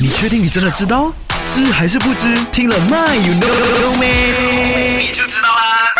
你确定你真的知道？知还是不知？听了 My you know know me，？你就知道啦。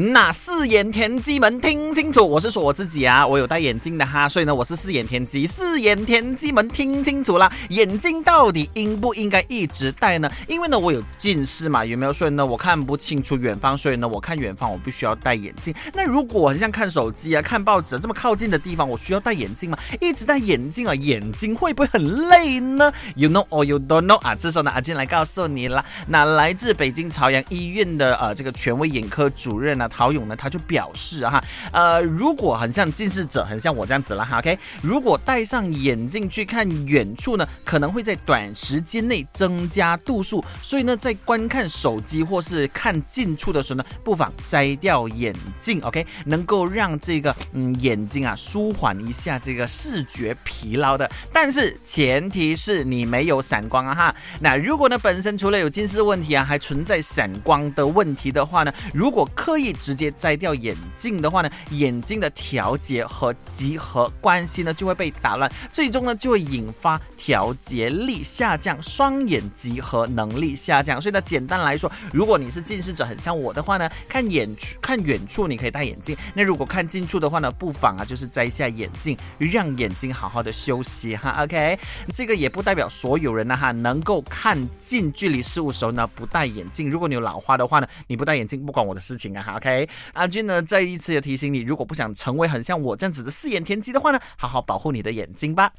那四眼田鸡们听清楚，我是说我自己啊，我有戴眼镜的哈，所以呢，我是四眼田鸡。四眼田鸡们听清楚了，眼镜到底应不应该一直戴呢？因为呢，我有近视嘛，有没有？所以呢，我看不清楚远方，所以呢，我看远方我必须要戴眼镜。那如果很像看手机啊、看报纸啊这么靠近的地方，我需要戴眼镜吗？一直戴眼镜啊，眼睛会不会很累呢？You know or you don't know 啊？这时候呢，阿金来告诉你了。那来自北京朝阳医院的呃这个权威眼科主任呢。陶勇呢，他就表示哈，呃，如果很像近视者，很像我这样子了哈，OK，如果戴上眼镜去看远处呢，可能会在短时间内增加度数，所以呢，在观看手机或是看近处的时候呢，不妨摘掉眼镜，OK，能够让这个嗯眼睛啊舒缓一下这个视觉疲劳的，但是前提是你没有散光啊哈。那如果呢本身除了有近视问题啊，还存在散光的问题的话呢，如果刻意直接摘掉眼镜的话呢，眼睛的调节和集合关系呢就会被打乱，最终呢就会引发调节力下降，双眼集合能力下降。所以呢，简单来说，如果你是近视者，很像我的话呢，看远处看远处你可以戴眼镜，那如果看近处的话呢，不妨啊就是摘下眼镜，让眼睛好好的休息哈。OK，这个也不代表所有人呢哈能够看近距离事物时候呢不戴眼镜。如果你有老花的话呢，你不戴眼镜不关我的事情啊哈。哎。阿俊呢，再一次也提醒你，如果不想成为很像我这样子的四眼田鸡的话呢，好好保护你的眼睛吧。